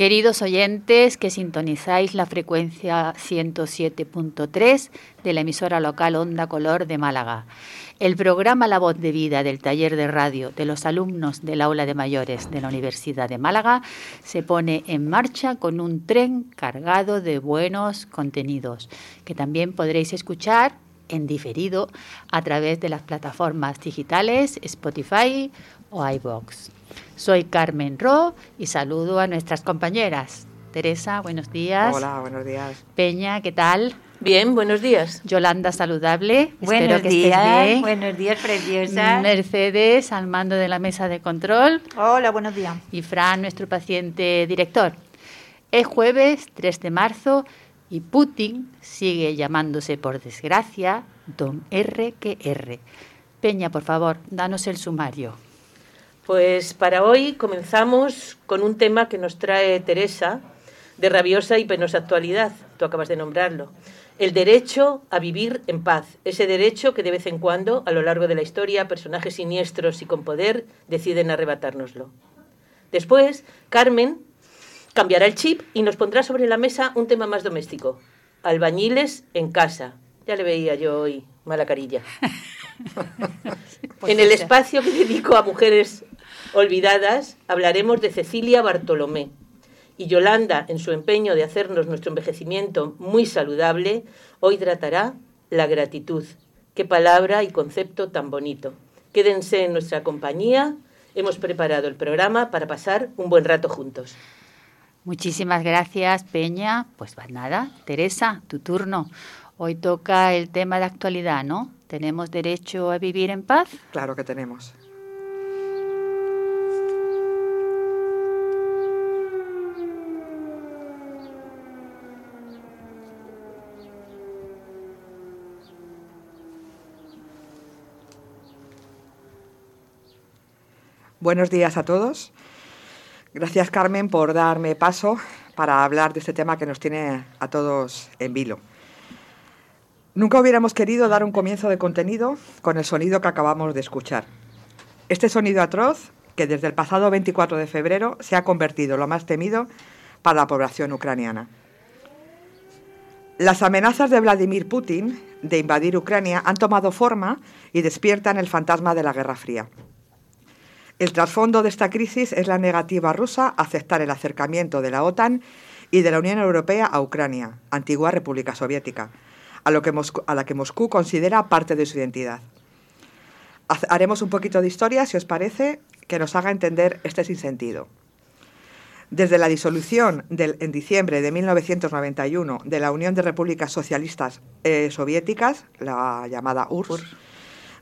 Queridos oyentes que sintonizáis la frecuencia 107.3 de la emisora local Onda Color de Málaga. El programa La Voz de Vida del taller de radio de los alumnos del aula de mayores de la Universidad de Málaga se pone en marcha con un tren cargado de buenos contenidos que también podréis escuchar en diferido a través de las plataformas digitales Spotify o iBox. Soy Carmen Ro y saludo a nuestras compañeras. Teresa, buenos días. Hola, buenos días. Peña, ¿qué tal? Bien, buenos días. Yolanda, saludable. Buenos Espero que días, estés bien. buenos días, preciosa. Mercedes, al mando de la mesa de control. Hola, buenos días. Y Fran, nuestro paciente director. Es jueves 3 de marzo y Putin sigue llamándose, por desgracia, Don R que R. Peña, por favor, danos el sumario. Pues para hoy comenzamos con un tema que nos trae Teresa, de rabiosa y penosa actualidad, tú acabas de nombrarlo. El derecho a vivir en paz, ese derecho que de vez en cuando, a lo largo de la historia, personajes siniestros y con poder deciden arrebatárnoslo. Después, Carmen cambiará el chip y nos pondrá sobre la mesa un tema más doméstico, albañiles en casa. Ya le veía yo hoy mala carilla. En el espacio que dedico a mujeres olvidadas, hablaremos de Cecilia Bartolomé. Y Yolanda, en su empeño de hacernos nuestro envejecimiento muy saludable, hoy tratará la gratitud. Qué palabra y concepto tan bonito. Quédense en nuestra compañía. Hemos preparado el programa para pasar un buen rato juntos. Muchísimas gracias, Peña. Pues va nada, Teresa, tu turno. Hoy toca el tema de actualidad, ¿no? ¿Tenemos derecho a vivir en paz? Claro que tenemos. Buenos días a todos. Gracias Carmen por darme paso para hablar de este tema que nos tiene a todos en vilo. Nunca hubiéramos querido dar un comienzo de contenido con el sonido que acabamos de escuchar. Este sonido atroz que desde el pasado 24 de febrero se ha convertido en lo más temido para la población ucraniana. Las amenazas de Vladimir Putin de invadir Ucrania han tomado forma y despiertan el fantasma de la Guerra Fría. El trasfondo de esta crisis es la negativa rusa a aceptar el acercamiento de la OTAN y de la Unión Europea a Ucrania, antigua República Soviética, a, lo que a la que Moscú considera parte de su identidad. Haremos un poquito de historia, si os parece, que nos haga entender este sinsentido. Desde la disolución en diciembre de 1991 de la Unión de Repúblicas Socialistas eh, Soviéticas, la llamada URSS,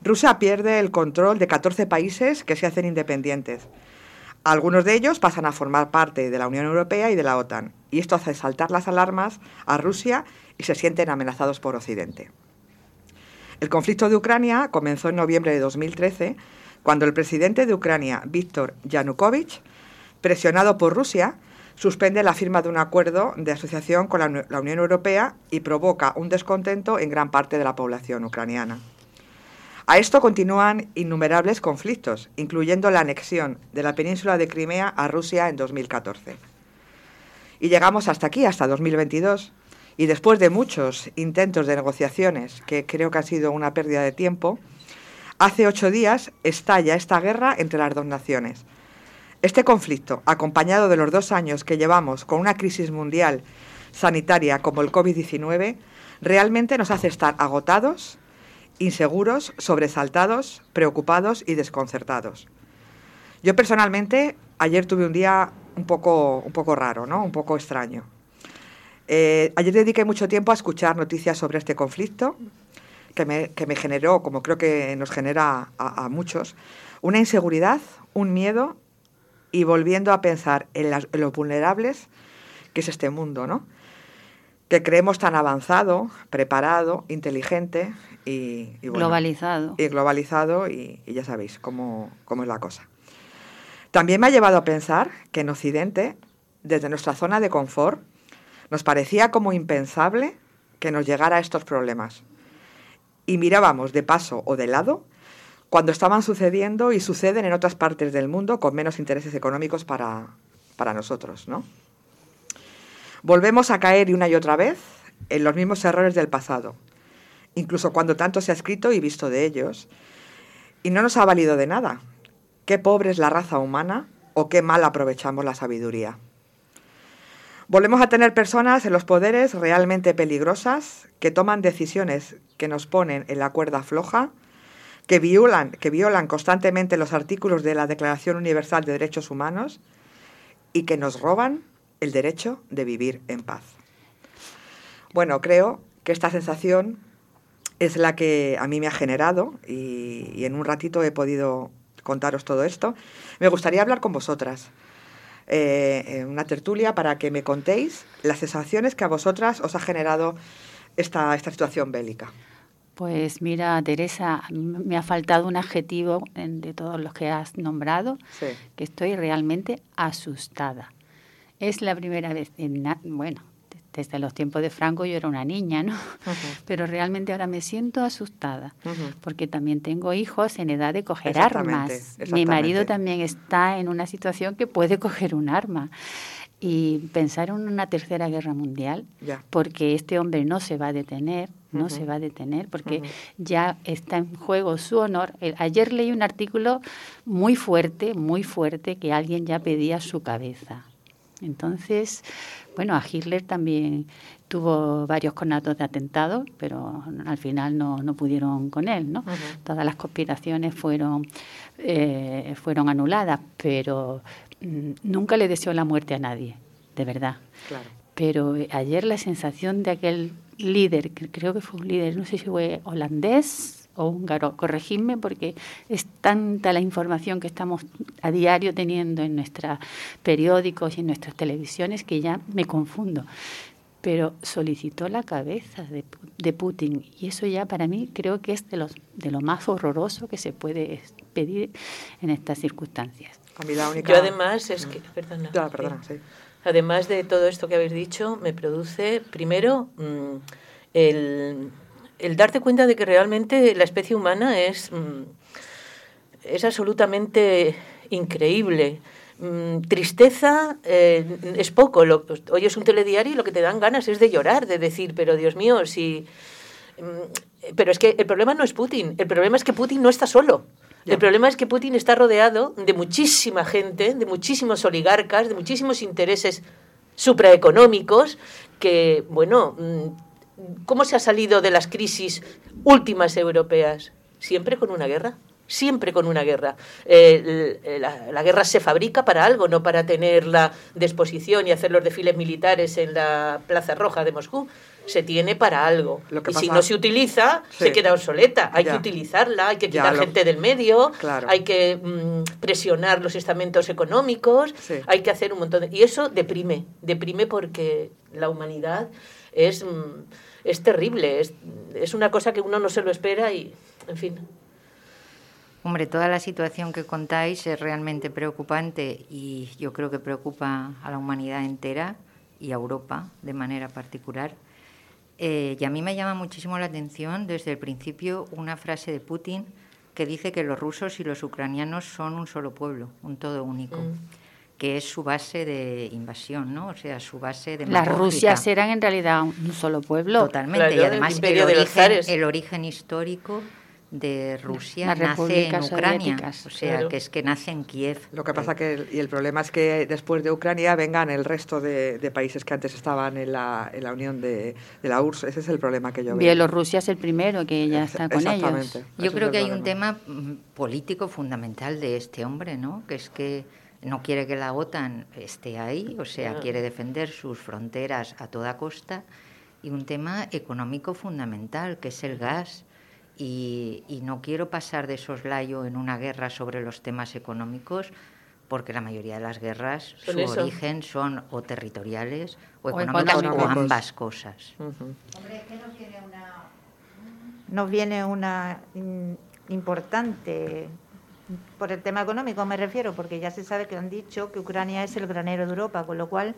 Rusia pierde el control de 14 países que se hacen independientes. Algunos de ellos pasan a formar parte de la Unión Europea y de la OTAN, y esto hace saltar las alarmas a Rusia y se sienten amenazados por Occidente. El conflicto de Ucrania comenzó en noviembre de 2013, cuando el presidente de Ucrania, Víctor Yanukovych, presionado por Rusia, suspende la firma de un acuerdo de asociación con la, la Unión Europea y provoca un descontento en gran parte de la población ucraniana. A esto continúan innumerables conflictos, incluyendo la anexión de la península de Crimea a Rusia en 2014. Y llegamos hasta aquí, hasta 2022. Y después de muchos intentos de negociaciones, que creo que ha sido una pérdida de tiempo, hace ocho días estalla esta guerra entre las dos naciones. Este conflicto, acompañado de los dos años que llevamos con una crisis mundial sanitaria como el COVID-19, realmente nos hace estar agotados, inseguros, sobresaltados, preocupados y desconcertados. Yo personalmente ayer tuve un día un poco, un poco raro, ¿no? un poco extraño. Eh, ayer dediqué mucho tiempo a escuchar noticias sobre este conflicto, que me, que me generó, como creo que nos genera a, muchos, una inseguridad, un miedo y volviendo a pensar en, en lo vulnerables que es este mundo, ¿no? Que creemos tan avanzado, preparado, inteligente y, y bueno, Globalizado. y globalizado y, y ya sabéis cómo, cómo es la cosa. También me ha llevado a pensar que en Occidente, desde nuestra zona de confort, nos parecía como impensable que nos llegara estos problemas. Y mirábamos de paso o de lado cuando estaban sucediendo y suceden en otras partes del mundo con menos intereses económicos para, para nosotros, ¿no? Volvemos a caer y una y otra vez en los mismos errores del pasado, incluso cuando tanto se ha escrito y visto de ellos, y no nos ha valido de nada. Qué pobre es la raza humana o qué mal aprovechamos la sabiduría. Volvemos a tener personas en los poderes realmente peligrosas que toman decisiones que nos ponen en la cuerda floja, que violan, que violan constantemente los artículos de la Declaración Universal de Derechos Humanos y que nos roban el derecho de vivir en paz. Bueno, creo que esta sensación es la que a mí me ha generado y, en un ratito he podido contaros todo esto. Me gustaría hablar con vosotras. Eh, en una tertulia para que me contéis las sensaciones que a vosotras os ha generado esta, esta situación bélica. Pues mira, Teresa, me ha faltado un adjetivo de todos los que has nombrado, que estoy realmente asustada. Es la primera vez, en bueno, desde los tiempos de Franco yo era una niña, ¿no? Pero realmente ahora me siento asustada, porque también tengo hijos en edad de coger armas. Mi marido también está en una situación que puede coger un arma. Y pensar en una tercera guerra mundial, porque este hombre no se va a detener, no se va a detener, porque ya está en juego su honor. Ayer leí un artículo muy fuerte, muy fuerte, que alguien ya pedía su cabeza. Entonces, bueno, a Hitler también tuvo varios conatos de atentado, pero al final no, no pudieron con él, ¿no? Todas las conspiraciones fueron, eh, fueron anuladas, pero mm, nunca le deseó la muerte a nadie, de verdad. Claro. Pero ayer la sensación de aquel líder, que creo que fue un líder, no sé si fue holandés, o húngaro. Corregidme porque es tanta la información que estamos a diario teniendo en nuestros periódicos y en nuestras televisiones que ya me confundo. Pero solicitó la cabeza de, de Putin y eso ya para mí creo que es de, los, de lo más horroroso que se puede pedir en estas circunstancias. Yo además es que, perdona, además de todo esto que habéis dicho, me produce primero mm, el el darte cuenta de que realmente la especie humana es, mm, es absolutamente increíble. Mm, tristeza eh, es poco. Lo, oyes un telediario y lo que te dan ganas es de llorar, de decir, pero Dios mío, si... Mm, pero es que el problema no es Putin, el problema es que Putin no está solo. El problema es que Putin está rodeado de muchísima gente, de muchísimos oligarcas, de muchísimos intereses supraeconómicos que, bueno, ¿Cómo se ha salido de las crisis últimas europeas? Siempre con una guerra siempre con una guerra. Eh, la, guerra se fabrica para algo, no para tenerla de exposición y hacer los desfiles militares en la Plaza Roja de Moscú. Se tiene para algo. y si no se utiliza, se queda obsoleta. Hay que utilizarla, hay que quitar gente del medio, hay que mm, presionar los estamentos económicos, hay que hacer un montón de... Y eso deprime, deprime porque la humanidad es... Mm, es terrible, es, es una cosa que uno no se lo espera y, en fin. Hombre, toda la situación que contáis es realmente preocupante y yo creo que preocupa a la humanidad entera y a Europa de manera particular. Eh, y a mí me llama muchísimo la atención desde el principio una frase de Putin que dice que los rusos y los ucranianos son un solo pueblo, un todo único. Mm que es su base de invasión, ¿no? O sea, su base de... Las Rusias eran en realidad un solo pueblo. Totalmente, y además el, origen, el origen histórico de Rusia nace en Ucrania, o sea, que es que nace en Kiev. Lo que pasa que, y el problema es que después de Ucrania vengan el resto de, países que antes estaban en la, en la unión de, la URSS, ese es el problema que yo veo. Bielorrusia es el primero que ya está con ellos. Yo creo que hay un tema mm, político fundamental de este hombre, ¿no? Que es que no quiere que la OTAN esté ahí, o sea, quiere defender sus fronteras a toda costa, y un tema económico fundamental, que es el gas. Y, no quiero pasar de soslayo en una guerra sobre los temas económicos, porque la mayoría de las guerras, su origen son o territoriales o, económicas o ambas cosas. Hombre, ¿qué nos viene una, nos viene una importante por el tema económico me refiero, porque ya se sabe que han dicho que Ucrania es el granero de Europa, con lo cual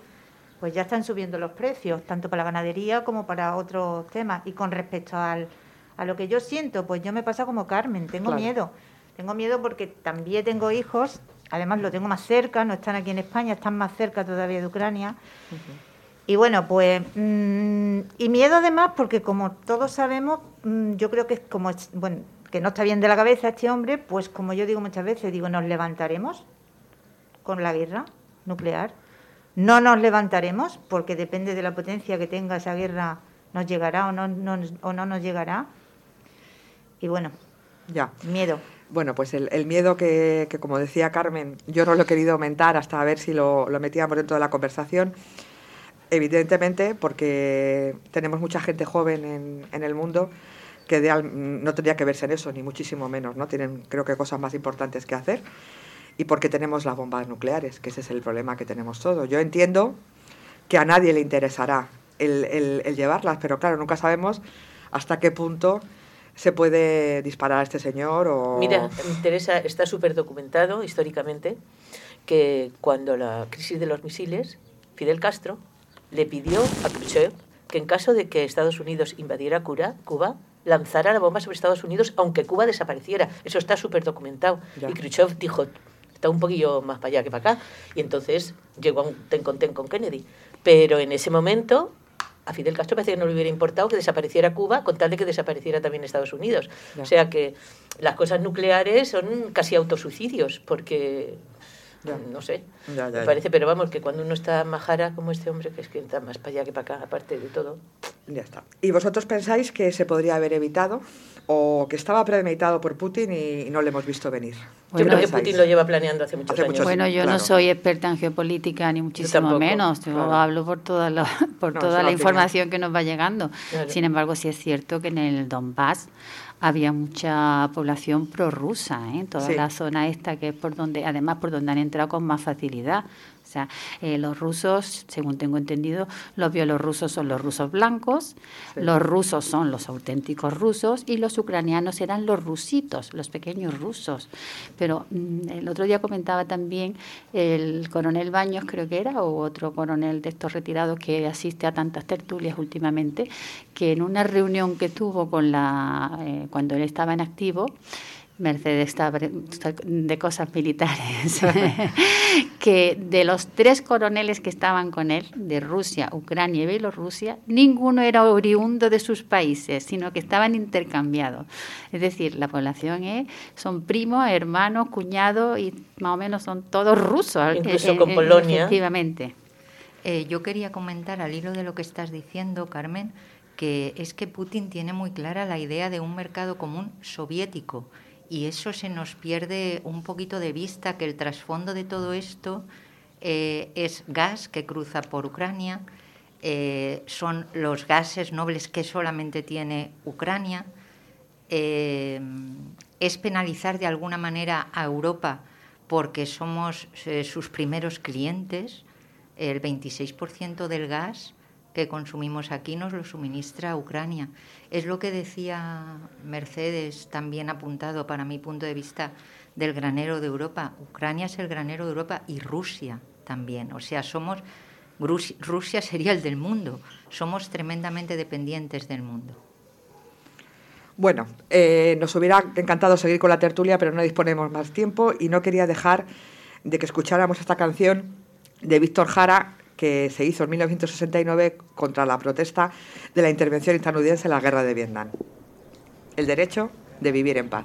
pues ya están subiendo los precios, tanto para la ganadería como para otros temas. Y con respecto al, a lo que yo siento, pues yo me pasa como Carmen, tengo miedo. Tengo miedo porque también tengo hijos, además lo tengo más cerca, no están aquí en España, están más cerca todavía de Ucrania. Y bueno, pues, mm, y miedo además, porque como todos sabemos, mm, yo creo que es como, bueno, que no está bien de la cabeza este hombre, pues como yo digo muchas veces, digo, nos levantaremos con la guerra nuclear. No nos levantaremos, porque depende de la potencia que tenga esa guerra, nos llegará o no, o no nos llegará. Y bueno, ya. Miedo. Bueno, pues el, miedo que, como decía Carmen, yo no lo he querido aumentar hasta ver si lo, lo metíamos dentro de la conversación. Evidentemente, porque tenemos mucha gente joven en, en el mundo que no tendría que verse en eso, ni muchísimo menos, ¿no? Tienen, creo que, cosas más importantes que hacer. Y porque tenemos las bombas nucleares, que ese es el problema que tenemos todos. Yo entiendo que a nadie le interesará el, el llevarlas, pero claro, nunca sabemos hasta qué punto se puede disparar a este señor o... Mira, Teresa, está súper documentado históricamente que cuando la crisis de los misiles, Fidel Castro le pidió a Khrushchev que en caso de que Estados Unidos invadiera Cuba, lanzara la bomba sobre Estados Unidos aunque Cuba desapareciera. Eso está súper documentado. Y Khrushchev dijo, está un poquillo más para allá que para acá. Y entonces llegó a un ten con ten con Kennedy. Pero en ese momento a Fidel Castro parece que no le hubiera importado que desapareciera Cuba con tal de que desapareciera también Estados Unidos. O sea que las cosas nucleares son casi autosuicidios, porque no sé, me parece, pero vamos, que cuando uno está majara como este hombre, que es que está más para allá que para acá, aparte de todo. Ya está. ¿Y vosotros pensáis que se podría haber evitado o que estaba premeditado por Putin y no le hemos visto venir? yo creo que Putin lo lleva planeando hace muchos años. bueno, yo no soy experta en geopolítica, ni muchísimo menos. Yo hablo por toda la, por toda la información que nos va llegando. Sin embargo, sí es cierto que en el Donbass había mucha población prorrusa, ¿eh? toda la zona esta que es por donde, además por donde han entrado con más facilidad. O sea, eh, los rusos, según tengo entendido, los bielorrusos son los rusos blancos, los rusos son los auténticos rusos y los ucranianos eran los rusitos, los pequeños rusos. Pero mm, el otro día comentaba también el coronel Baños, creo que era, o otro coronel de estos retirados que asiste a tantas tertulias últimamente, que en una reunión que tuvo con la, eh, cuando él estaba en activo, Mercedes está de cosas militares, que de los tres coroneles que estaban con él, de Rusia, Ucrania y Bielorrusia, ninguno era oriundo de sus países, sino que estaban intercambiados. Es decir, la población es, son primos, hermanos, cuñados y más o menos son todos rusos. Incluso con Polonia. Efectivamente. Eh, yo quería comentar al hilo de lo que estás diciendo, Carmen, que es que Putin tiene muy clara la idea de un mercado común soviético y eso se nos pierde un poquito de vista que el trasfondo de todo esto eh, es gas que cruza por Ucrania, eh, son los gases nobles que solamente tiene Ucrania, eh, es penalizar de alguna manera a Europa porque somos sus primeros clientes, el 26% del gas que consumimos aquí nos lo suministra Ucrania. Es lo que decía Mercedes, también apuntado para mi punto de vista, del granero de Europa. Ucrania es el granero de Europa y Rusia también. O sea, somos Rusia sería el del mundo. Somos tremendamente dependientes del mundo. Bueno, eh, nos hubiera encantado seguir con la tertulia, pero no disponemos más tiempo y no quería dejar de que escucháramos esta canción de Víctor Jara que se hizo en 1969 contra la protesta de la intervención estadounidense en la guerra de Vietnam. El derecho de vivir en paz.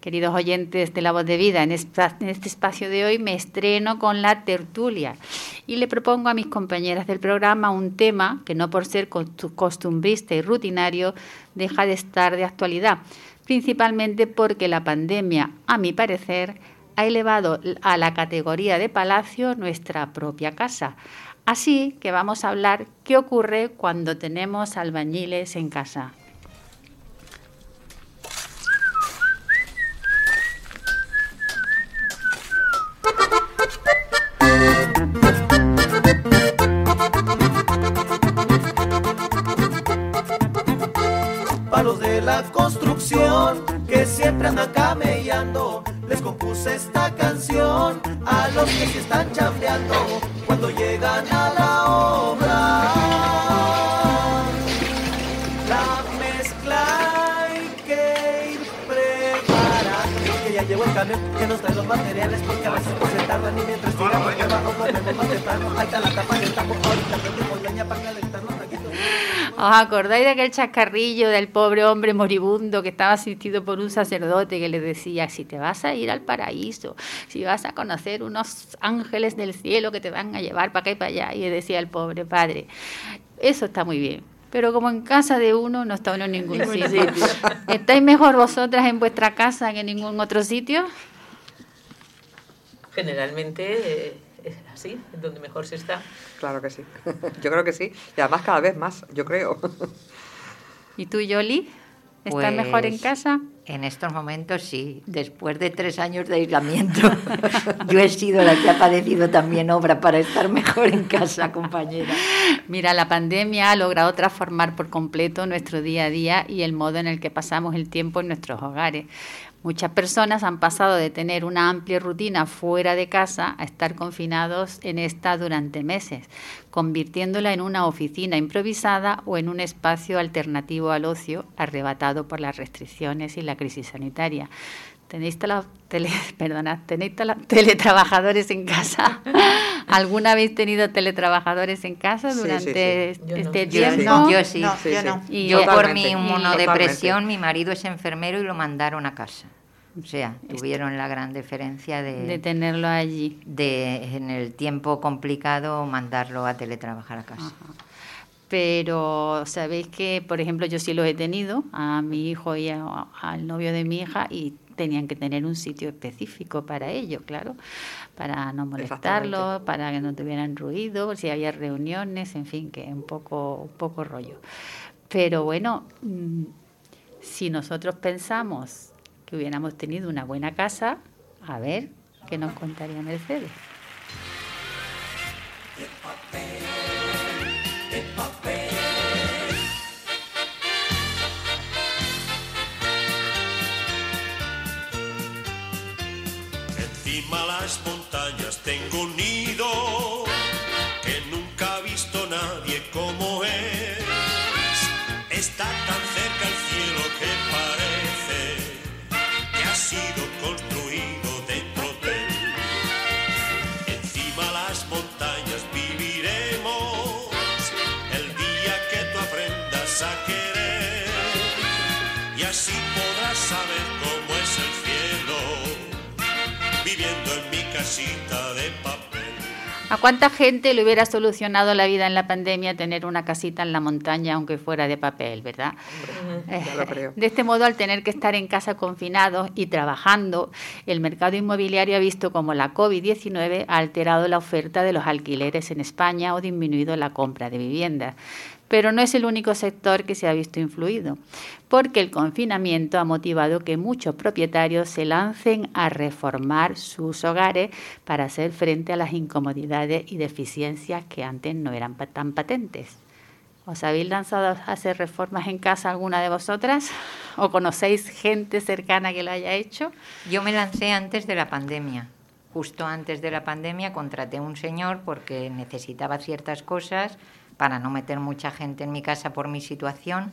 Queridos oyentes de La Voz de Vida, en este espacio de hoy me estreno con la tertulia y le propongo a mis compañeras del programa un tema que no por ser costumbrista y rutinario deja de estar de actualidad, principalmente porque la pandemia, a mi parecer, ha elevado a la categoría de palacio nuestra propia casa. Así que vamos a hablar qué ocurre cuando tenemos albañiles en casa. Camellando les compuse esta canción a los que se están chambeando cuando llegan a la obra. La mezcla hay que ir. Que ya llegó el camión que nos trae los materiales porque a veces pues se tardan y mientras tiran porque abajo ponemos más temprano. Ahí está la tapa del tambo, ahorita prendemos leña para calentarnos. ¿Os acordáis de aquel chascarrillo del pobre hombre moribundo que estaba asistido por un sacerdote que le decía, si te vas a ir al paraíso, si vas a conocer unos ángeles del cielo que te van a llevar para acá y para allá? Y decía el pobre padre, eso está muy bien. Pero como en casa de uno no está uno en ningún sitio. ¿Estáis mejor vosotras en vuestra casa que en ningún otro sitio? Generalmente eh, es donde mejor se está. Claro que sí. Yo creo que sí. Y además cada vez más, yo creo. ¿Y tú, Yoli? ¿Estás mejor en Pues, casa? En estos momentos sí, después de tres años de aislamiento, yo he sido la que ha padecido también obra para estar mejor en casa, compañera. Mira, la pandemia ha logrado transformar por completo nuestro día a día y el modo en el que pasamos el tiempo en nuestros hogares. Muchas personas han pasado de tener una amplia rutina fuera de casa a estar confinados en esta durante meses, convirtiéndola en una oficina improvisada o en un espacio alternativo al ocio arrebatado por las restricciones y la crisis sanitaria. ¿Tenéis, tele, tele, perdona, ¿tenéis tele, teletrabajadores en casa? ¿Alguna habéis tenido teletrabajadores en casa Sí, sí, durante sí. Este Yo tiempo? No, Yo sí. no, Sí, yo sí. no. Y Yo por mi inmunodepresión, mi marido es enfermero y lo mandaron a casa. O sea, tuvieron la gran diferencia de de, tenerlo allí. de en el tiempo complicado mandarlo a teletrabajar a casa. Pero sabéis que, por ejemplo, yo sí los he tenido, a mi hijo y a- al novio de mi hija, y tenían que tener un sitio específico para ello, claro, para no molestarlos, para que no tuvieran ruido, si había reuniones, en fin, que un poco, un poco rollo. Pero bueno, mm, si nosotros pensamos que hubiéramos tenido una buena casa, a ver, ¿qué nos contaría Mercedes? Encima las montañas tengo un nido que nunca ha visto nadie como es. Está tan cerca el cielo que parece que ha sido construido dentro de él. Encima las montañas viviremos el día que tú aprendas a querer y así casita de papel. ¿A cuánta gente le hubiera solucionado la vida en la pandemia tener una casita en la montaña, aunque fuera de papel, verdad? ya lo creo. De este modo, al tener que estar en casa confinados y trabajando, el mercado inmobiliario ha visto como la COVID-19 ha alterado la oferta de los alquileres en España o disminuido la compra de viviendas. Pero no es el único sector que se ha visto influido, porque el confinamiento ha motivado que muchos propietarios se lancen a reformar sus hogares para hacer frente a las incomodidades y deficiencias que antes no eran tan patentes. ¿Os habéis lanzado a hacer reformas en casa alguna de vosotras? ¿O conocéis gente cercana que lo haya hecho? Yo me lancé antes de la pandemia. Justo antes de la pandemia contraté a un señor porque necesitaba ciertas cosas para no meter mucha gente en mi casa por mi situación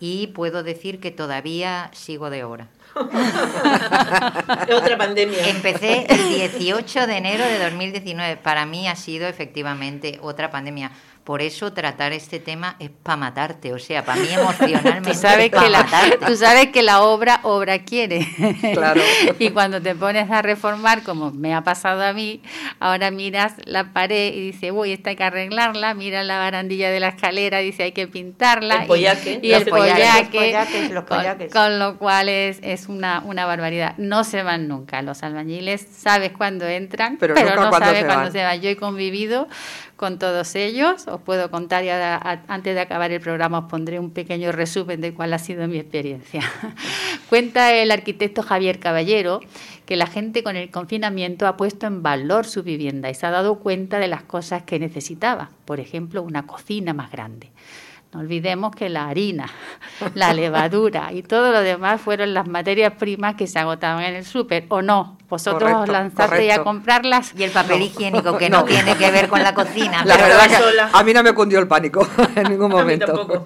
y puedo decir que todavía sigo de obra. Otra pandemia. Empecé el 18 de enero de 2019. Para mí ha sido efectivamente otra pandemia, Por eso tratar este tema es para matarte, o sea, para mí emocionalmente. Tú sabes, es que la, matarte. tú sabes que la obra, obra quiere. Claro. y cuando te pones a reformar, como me ha pasado a mí, ahora miras la pared y dices, uy, esta hay que arreglarla, mira la barandilla de la escalera, dice, hay que pintarla. El pollaque, y, el pollaque. Los pollaque. pollaques, los con- pollaques. Con, lo cual es, es una, una barbaridad. No se van nunca. Los albañiles sabes cuándo entran, Pero pero, nunca no cuándo sabes cuándo se van. Yo he convivido con todos ellos. Os puedo contar, y antes de acabar el programa, os pondré un pequeño resumen de cuál ha sido mi experiencia. Cuenta el arquitecto Javier Caballero que la gente con el confinamiento ha puesto en valor su vivienda y se ha dado cuenta de las cosas que necesitaba. Por ejemplo, una cocina más grande. No olvidemos que la harina, la levadura y todo lo demás fueron las materias primas que se agotaban en el súper, ¿o no? Vosotros os Correcto, lanzasteis a correcto. comprarlas. Y el papel higiénico, que no, No. tiene que ver con la cocina. La pero verdad que sola. a mí no me cundió el pánico en ningún A momento. tampoco.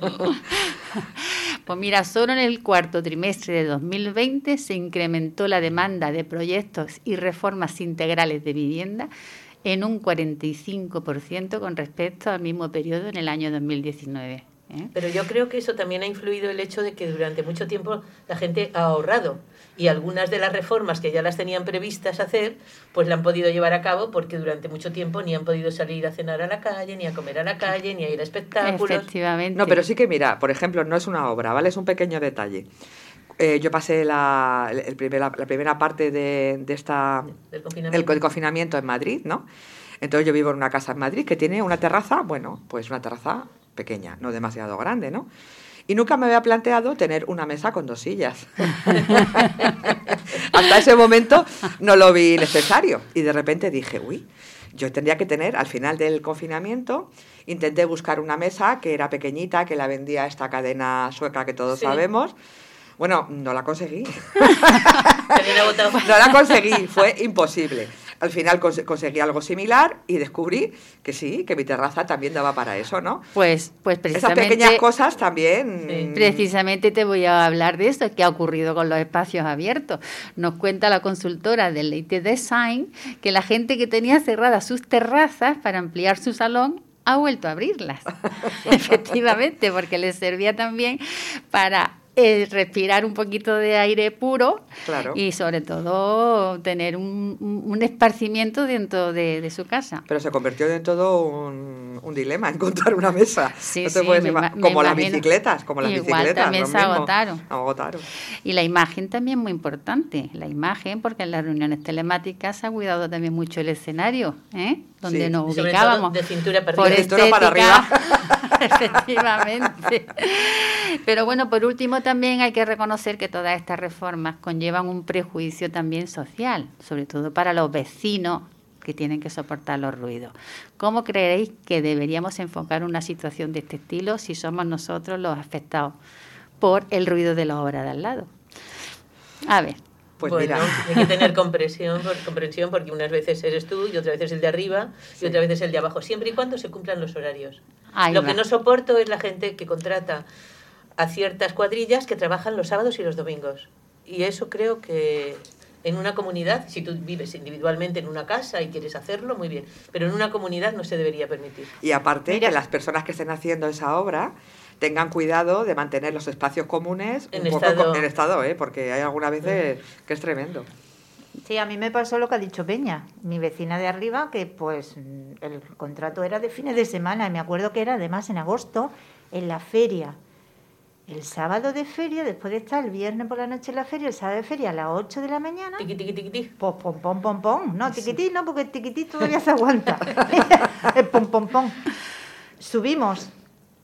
Pues mira, solo en el cuarto trimestre de 2020 se incrementó la demanda de proyectos y reformas integrales de vivienda en un 45% con respecto al mismo periodo en el año 2019. ¿eh? Pero yo creo que eso también ha influido el hecho de que durante mucho tiempo la gente ha ahorrado y algunas de las reformas que ya las tenían previstas hacer, pues la han podido llevar a cabo porque durante mucho tiempo ni han podido salir a cenar a la calle, ni a comer a la calle, ni a ir a espectáculos. Efectivamente. No, pero sí que mira, por ejemplo, no es una obra, ¿vale? Es un pequeño detalle. Eh, yo pasé la, el- el primer- la, la primera parte de, de esta Del confinamiento. el, el confinamiento en Madrid, ¿no? Entonces yo vivo en una casa en Madrid que tiene una terraza, bueno, pues una terraza pequeña, no demasiado grande, ¿no? Y nunca me había planteado tener una mesa con dos sillas. Hasta ese momento no lo vi necesario. Y de repente dije, uy, yo tendría que tener, al final del confinamiento, intenté buscar una mesa que era pequeñita, que la vendía esta cadena sueca que todos Sí. sabemos. Bueno, no la conseguí. No la conseguí, fue imposible. Al final cons- conseguí algo similar y descubrí que sí, que mi terraza también daba para eso, ¿no? Pues, pues Esas precisamente, pequeñas cosas también. Sí. precisamente te voy a hablar de esto, que ha ocurrido con los espacios abiertos. Nos cuenta la consultora de Leite Design que la gente que tenía cerradas sus terrazas para ampliar su salón ha vuelto a abrirlas. Efectivamente, porque les servía también para eh, respirar un poquito de aire puro Claro. y sobre todo tener un, un- esparcimiento dentro de, de su casa. Pero se convirtió en todo un, un dilema encontrar una mesa. Sí, No sí, me como las imagino. bicicletas, como las Igual bicicletas. también se. Agotaron. Y la imagen también muy importante, la imagen, porque en las reuniones telemáticas se ha cuidado también mucho el escenario, ¿eh? Donde Sí. nos sobre ubicábamos. todo de cintura para Por arriba. De cintura para estética, efectivamente. Pero bueno, por último también hay que reconocer que todas estas reformas conllevan un prejuicio también social, sobre todo para los vecinos que tienen que soportar los ruidos. ¿Cómo creéis que deberíamos enfocar una situación de este estilo si somos nosotros los afectados por el ruido de la obra de al lado? A ver, Pues bueno, mira. hay que tener comprensión, por- comprensión porque unas veces eres tú y otras veces el de arriba y otras veces el de abajo, siempre y cuando se cumplan los horarios. Ahí Lo va. que no soporto es la gente que contrata a ciertas cuadrillas que trabajan los sábados y los domingos. Y eso creo que en una comunidad, si tú vives individualmente en una casa y quieres hacerlo, muy bien, pero en una comunidad no se debería permitir. Y aparte, Mira. que las personas que estén haciendo esa obra tengan cuidado de mantener los espacios comunes En un poco estado- en estado, ¿eh? porque hay algunas veces que es tremendo. Sí, a mí me pasó lo que ha dicho Peña, mi vecina de arriba, que pues el contrato era de fines de semana y me acuerdo que era además en agosto en la feria. El sábado de feria, después de estar el viernes por la noche en la feria, el sábado de feria a las 8 de la mañana, Tiqui, tiqui, tiqui, tiqui. pues pom, pom, pom, pom. No, tiquití no, porque el tiquití todavía se aguanta. el pom, pom, pom. Subimos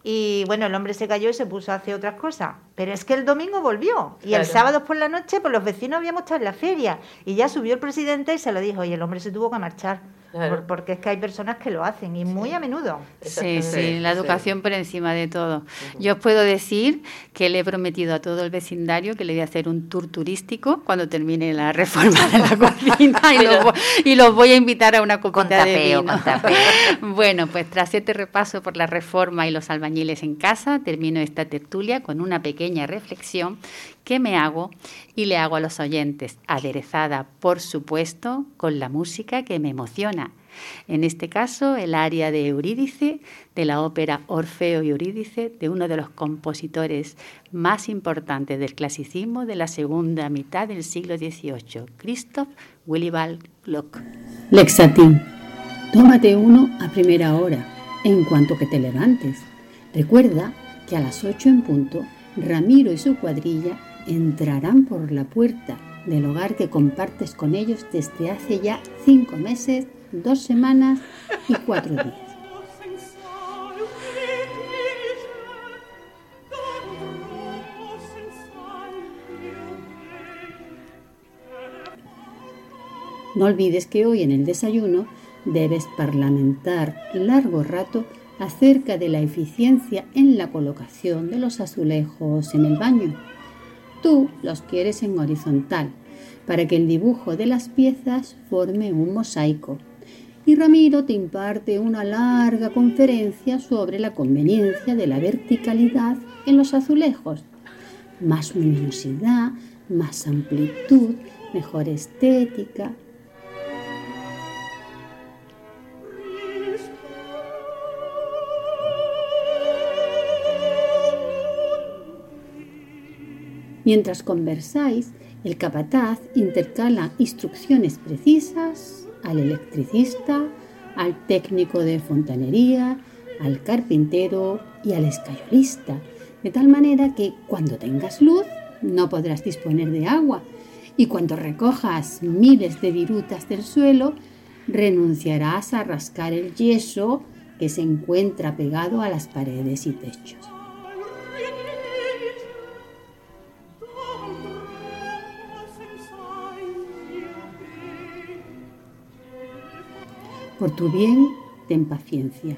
y bueno, el hombre se cayó y se puso a hacer otras cosas. Pero es que el domingo volvió. Y el sábado por la noche, pues los vecinos habíamos estado en la feria. Y ya subió el presidente y se lo dijo. Y el hombre se tuvo que marchar. Claro. Por- porque es que hay personas que lo hacen y muy a menudo. Sí, sí, la sí. educación por encima de todo. Yo os puedo decir que le he prometido a todo el vecindario que le voy a hacer un tour turístico cuando termine la reforma de la cocina y, los, voy, y los voy a invitar a una copita Con de vino. con tapeo. Bueno, pues tras este repaso por la reforma y los albañiles en casa, termino esta tertulia con una pequeña reflexión que me hago y le hago a los oyentes, aderezada, por supuesto, con la música que me emociona En este caso, el aria de Eurídice, de la ópera Orfeo y Eurídice, de uno de los compositores más importantes del clasicismo de la segunda mitad del siglo XVIII, Christoph Willibald Gluck. Lexatín. Tómate uno a primera hora, en cuanto que te levantes. Recuerda que a las ocho en punto, Ramiro y su cuadrilla entrarán por la puerta del hogar que compartes con ellos desde hace ya cinco meses, dos semanas y cuatro días. No olvides que hoy en el desayuno debes parlamentar largo rato acerca de la eficiencia en la colocación de los azulejos en el baño. Tú los quieres en horizontal, para que el dibujo de las piezas forme un mosaico. Y Ramiro te imparte una larga conferencia sobre la conveniencia de la verticalidad en los azulejos. Más luminosidad, más amplitud, mejor estética, Mientras conversáis, el capataz intercala instrucciones precisas al electricista, al técnico de fontanería, al carpintero y al escayolista, de tal manera que cuando tengas luz no podrás disponer de agua y cuando recojas miles de virutas del suelo renunciarás a rascar el yeso que se encuentra pegado a las paredes y techos. Por tu bien, ten paciencia.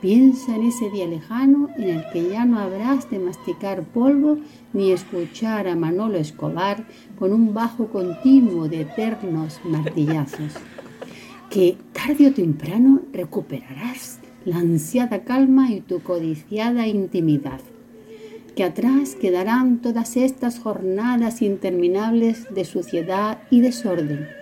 Piensa en ese día lejano en el que ya no habrás de masticar polvo ni escuchar a Manolo Escobar con un bajo continuo de eternos martillazos. Que tarde o temprano recuperarás la ansiada calma y tu codiciada intimidad. Que atrás quedarán todas estas jornadas interminables de suciedad y desorden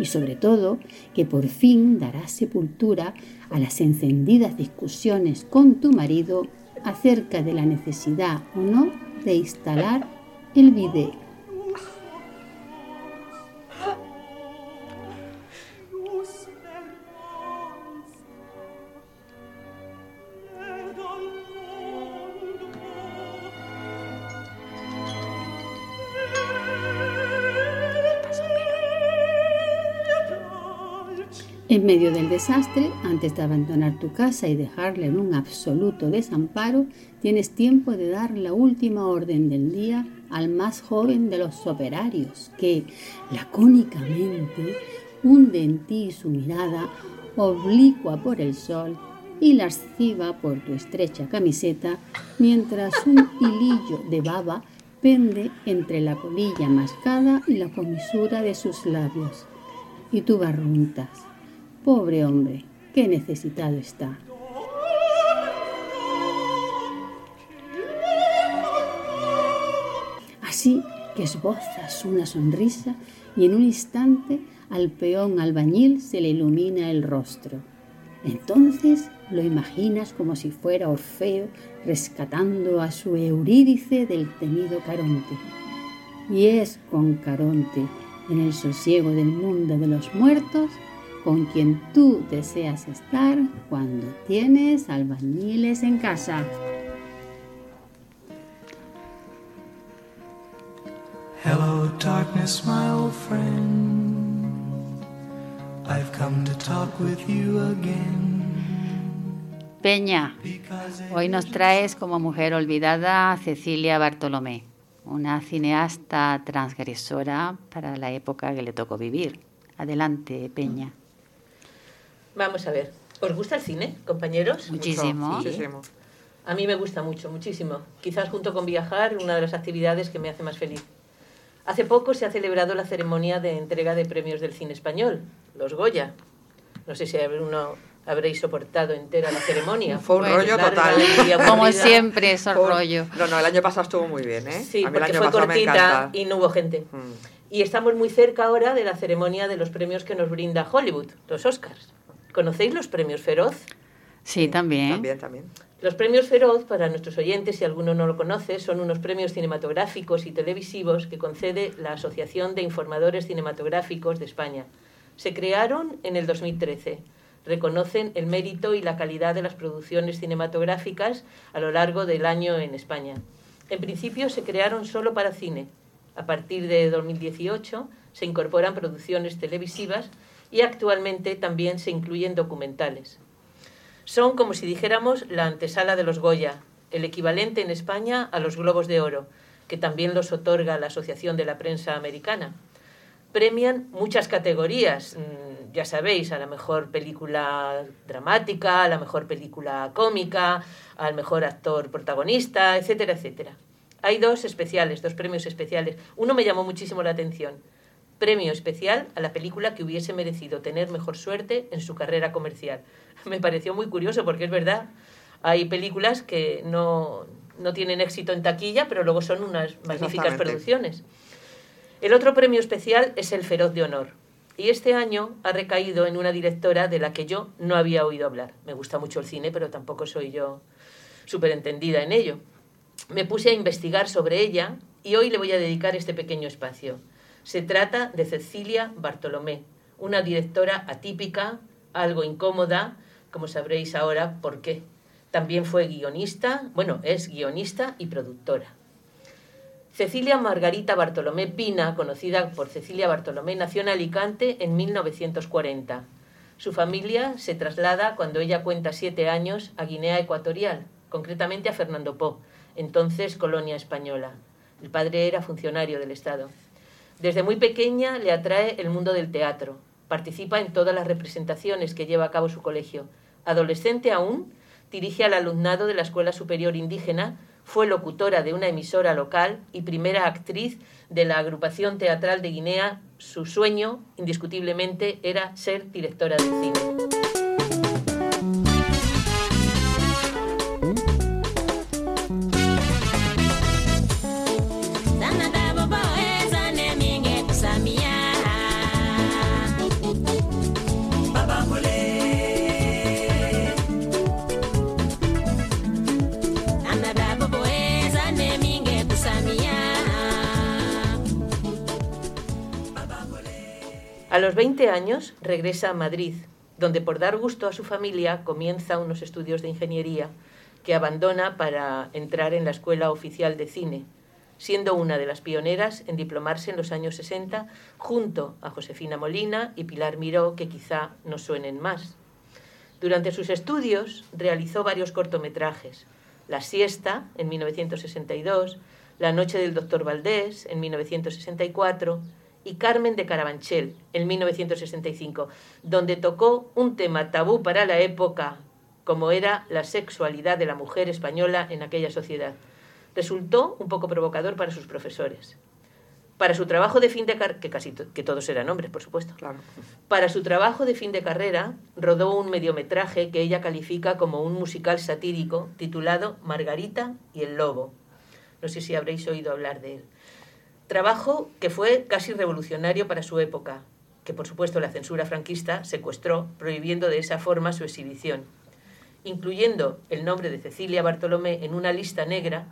y sobre todo que por fin darás sepultura a las encendidas discusiones con tu marido acerca de la necesidad o no de instalar el video. En medio del desastre, antes de abandonar tu casa y dejarla en un absoluto desamparo, tienes tiempo de dar la última orden del día al más joven de los operarios, que lacónicamente hunde en ti su mirada oblicua por el sol y lasciva por tu estrecha camiseta, mientras un hilillo de baba pende entre la colilla mascada y la comisura de sus labios. Y tú barruntas Pobre hombre, qué necesitado está. Así que esbozas una sonrisa y en un instante al peón albañil se le ilumina el rostro. Entonces lo imaginas como si fuera Orfeo rescatando a su Eurídice del temido Caronte. Y es con Caronte, en el sosiego del mundo de los muertos, con quien tú deseas estar cuando tienes albañiles en casa. Hello, darkness, my old friend. I've come to talk with you again. Peña, hoy nos traes como mujer olvidada a Cecilia Bartolomé, una cineasta transgresora para la época que le tocó vivir. Adelante, Peña. Vamos a ver. ¿Os gusta el cine, compañeros? Muchísimo. Muchísimo. A mí me gusta mucho, muchísimo. Quizás junto con viajar, una de las actividades que me hace más feliz. Hace poco se ha celebrado la ceremonia de entrega de premios del cine español, los Goya. No sé si alguno habréis soportado entera la ceremonia. Fue un rollo Larga total. Como siempre, Fue un- rollo. No, no, el año pasado estuvo muy bien, ¿eh? Sí, A mí el porque año fue cortita y no hubo gente. Mm. Y estamos muy cerca ahora de la ceremonia de los premios que nos brinda Hollywood, los Oscars. ¿Conocéis los premios Feroz? Sí, también. También, también. Los premios Feroz, para nuestros oyentes, si alguno no lo conoce, son unos premios cinematográficos y televisivos que concede la Asociación de Informadores Cinematográficos de España. Se crearon en el 2013. Reconocen el mérito y la calidad de las producciones cinematográficas a lo largo del año en España. En principio se crearon solo para cine. A partir de 2018 se incorporan producciones televisivas y actualmente también se incluyen documentales. Son como si dijéramos la antesala de los Goya, el equivalente en España a los Globos de Oro, que también los otorga la Asociación de la Prensa Americana. Premian muchas categorías, mm, ya sabéis, a la mejor película dramática, a la mejor película cómica, al mejor actor protagonista, etcétera, etcétera. Hay dos especiales, dos premios especiales. Uno me llamó muchísimo la atención. Premio especial a la película que hubiese merecido tener mejor suerte en su carrera comercial. Me pareció muy curioso porque es verdad, hay películas que no, no tienen éxito en taquilla, pero luego son unas magníficas producciones. El otro premio especial es el Feroz de Honor. Y este año ha recaído en una directora de la que yo no había oído hablar. Me gusta mucho el cine, pero tampoco soy yo súper entendida en ello. Me puse a investigar sobre ella y hoy le voy a dedicar este pequeño espacio. Se trata de Cecilia Bartolomé, una directora atípica, algo incómoda, como sabréis ahora por qué. También fue guionista, bueno, es guionista y productora. Cecilia Margarita Bartolomé Pina, conocida por Cecilia Bartolomé, nació en Alicante en 1940. Su familia se traslada cuando ella cuenta siete años a Guinea Ecuatorial, concretamente a Fernando Po, entonces colonia española. El padre era funcionario del Estado. Desde muy pequeña le atrae el mundo del teatro. Participa en todas las representaciones que lleva a cabo su colegio. Adolescente aún, dirige al alumnado de la Escuela Superior Indígena, fue locutora de una emisora local y primera actriz de la agrupación teatral de Guinea. Su sueño, indiscutiblemente, era ser directora de cine. A los 20 años regresa a Madrid, donde por dar gusto a su familia comienza unos estudios de ingeniería que abandona para entrar en la Escuela Oficial de Cine, siendo una de las pioneras en diplomarse en los años 60 junto a Josefina Molina y Pilar Miró, que quizá no suenen más. Durante sus estudios realizó varios cortometrajes, La siesta en 1962, La noche del doctor Valdés en 1964 y Carmen de Carabanchel en 1965, donde tocó un tema tabú para la época, como era la sexualidad de la mujer española en aquella sociedad. Resultó un poco provocador para sus profesores. Para su trabajo de fin de carrera, que casi to- que todos eran hombres, por supuesto. Claro. Para su trabajo de fin de carrera, rodó un mediometraje que ella califica como un musical satírico titulado Margarita y el Lobo. No sé si habréis oído hablar de él. Trabajo que fue casi revolucionario para su época, que por supuesto la censura franquista secuestró, prohibiendo de esa forma su exhibición. Incluyendo el nombre de Cecilia Bartolomé en una lista negra,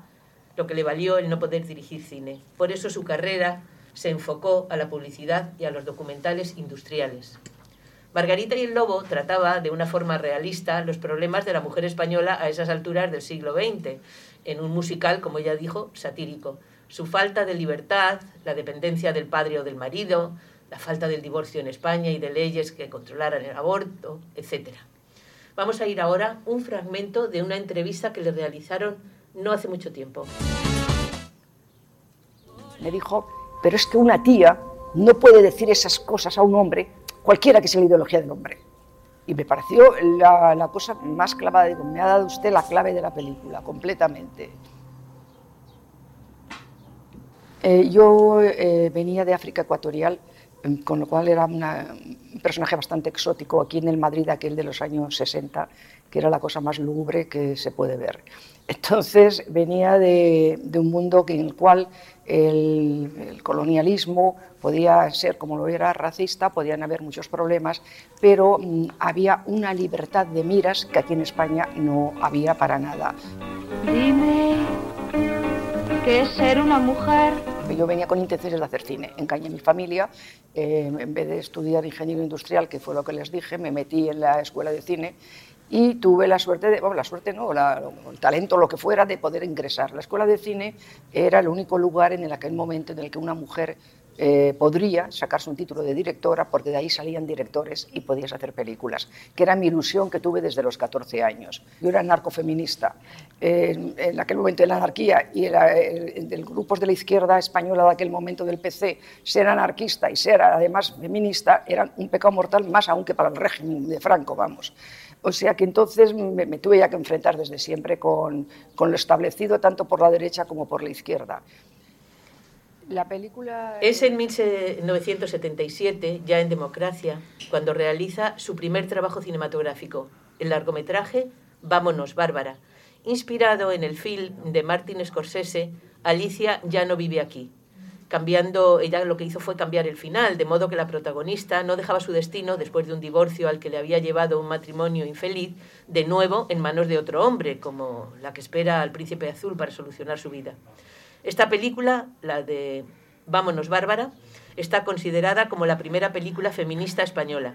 lo que le valió el no poder dirigir cine. Por eso su carrera se enfocó a la publicidad y a los documentales industriales. Margarita y el Lobo trataba de una forma realista los problemas de la mujer española a esas alturas del siglo XX, en un musical, como ella dijo, satírico. Su falta de libertad, la dependencia del padre o del marido, la falta del divorcio en España y de leyes que controlaran el aborto, etc. Vamos a ir ahora un fragmento de una entrevista que le realizaron no hace mucho tiempo. Me dijo, pero es que una tía no puede decir esas cosas a un hombre, cualquiera que sea la ideología del hombre. Y me pareció la, cosa más clavada. Digo, me ha dado usted la clave de la película, completamente. Eh, yo eh, venía de África Ecuatorial em, con lo cual era una- un personaje bastante exótico aquí en el Madrid aquel de los años 60, que era la cosa más lúgubre que se puede ver. Entonces venía de, de un mundo en el cual el, el colonialismo podía ser, como lo era, racista, podían haber muchos problemas, pero mm, había una libertad de miras que aquí en España no había para nada. Dime, ¿qué es ser una mujer? Yo venía con intenciones de hacer cine. Engañé a mi familia. eh, en vez de estudiar ingeniero industrial, que fue lo que les dije, me metí en la escuela de cine y tuve la suerte, de, bueno, la suerte no, el talento, lo que fuera, de poder ingresar. La escuela de cine era el único lugar en el aquel momento en el que una mujer eh, podría sacarse un título de directora, porque de ahí salían directores y podías hacer películas, que era mi ilusión que tuve desde los 14 años. Yo era narcofeminista. Eh, en aquel momento de la anarquía y eh, de los grupos de la izquierda española de aquel momento del PC, ser anarquista y ser además feminista era un pecado mortal más aún que para el régimen de Franco, vamos. O sea que entonces me, me tuve ya que enfrentar desde siempre con, con lo establecido tanto por la derecha como por la izquierda. La película... Es en 1977, ya en democracia, cuando realiza su primer trabajo cinematográfico, el largometraje Vámonos, Bárbara, inspirado en el film de Martin Scorsese, Alicia ya no vive aquí. Cambiando, ella lo que hizo fue cambiar el final, de modo que la protagonista no dejaba su destino, después de un divorcio al que le había llevado un matrimonio infeliz, de nuevo en manos de otro hombre, como la que espera al príncipe azul para solucionar su vida. Esta película, la de Vámonos Bárbara, está considerada como la primera película feminista española.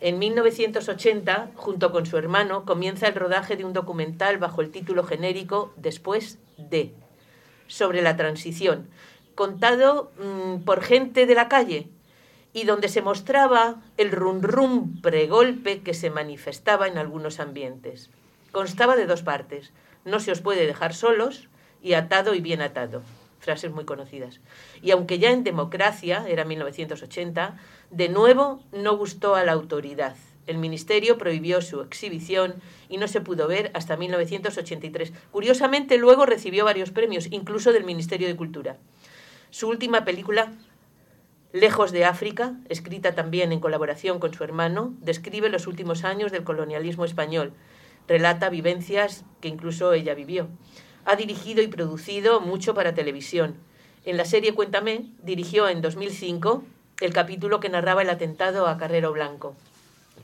En 1980, junto con su hermano, comienza el rodaje de un documental bajo el título genérico Después de, sobre la transición, contado mm, por gente de la calle y donde se mostraba el rum pregolpe que se manifestaba en algunos ambientes. Constaba de dos partes. No se os puede dejar solos y atado y bien atado. Frases muy conocidas. Y aunque ya en democracia, era 1980, de nuevo no gustó a la autoridad. El ministerio prohibió su exhibición y no se pudo ver hasta 1983. Curiosamente, luego recibió varios premios, incluso del Ministerio de Cultura. Su última película, Lejos de África, escrita también en colaboración con su hermano, describe los últimos años del colonialismo español. Relata vivencias que incluso ella vivió. Ha dirigido y producido mucho para televisión. En la serie Cuéntame dirigió en 2005 el capítulo que narraba el atentado a Carrero Blanco.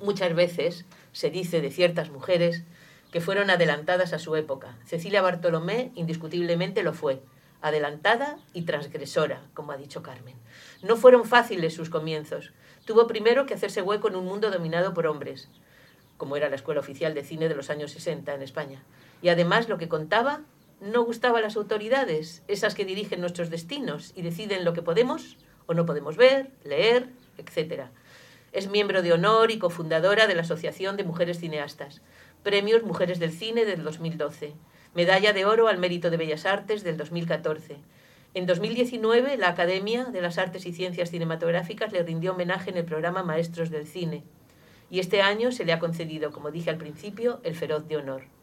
Muchas veces se dice de ciertas mujeres que fueron adelantadas a su época. Cecilia Bartolomé indiscutiblemente lo fue, adelantada y transgresora, como ha dicho Carmen. No fueron fáciles sus comienzos. Tuvo primero que hacerse hueco en un mundo dominado por hombres, como era la Escuela Oficial de Cine de los años 60 en España. Y además lo que contaba no gustaba a las autoridades, esas que dirigen nuestros destinos y deciden lo que podemos o no podemos ver, leer, etc. Es miembro de honor y cofundadora de la Asociación de Mujeres Cineastas, Premios Mujeres del Cine del 2012, Medalla de Oro al Mérito de Bellas Artes del 2014. En 2019, la Academia de las Artes y Ciencias Cinematográficas le rindió homenaje en el programa Maestros del Cine. Y este año se le ha concedido, como dije al principio, el Feroz de Honor.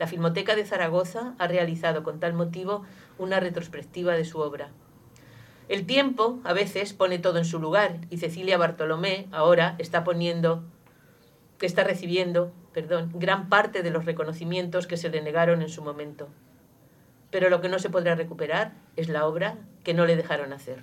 La Filmoteca de Zaragoza ha realizado con tal motivo una retrospectiva de su obra. El tiempo a veces pone todo en su lugar y Cecilia Bartolomé ahora está poniendo que está recibiendo, perdón, gran parte de los reconocimientos que se le negaron en su momento. Pero lo que no se podrá recuperar es la obra que no le dejaron hacer.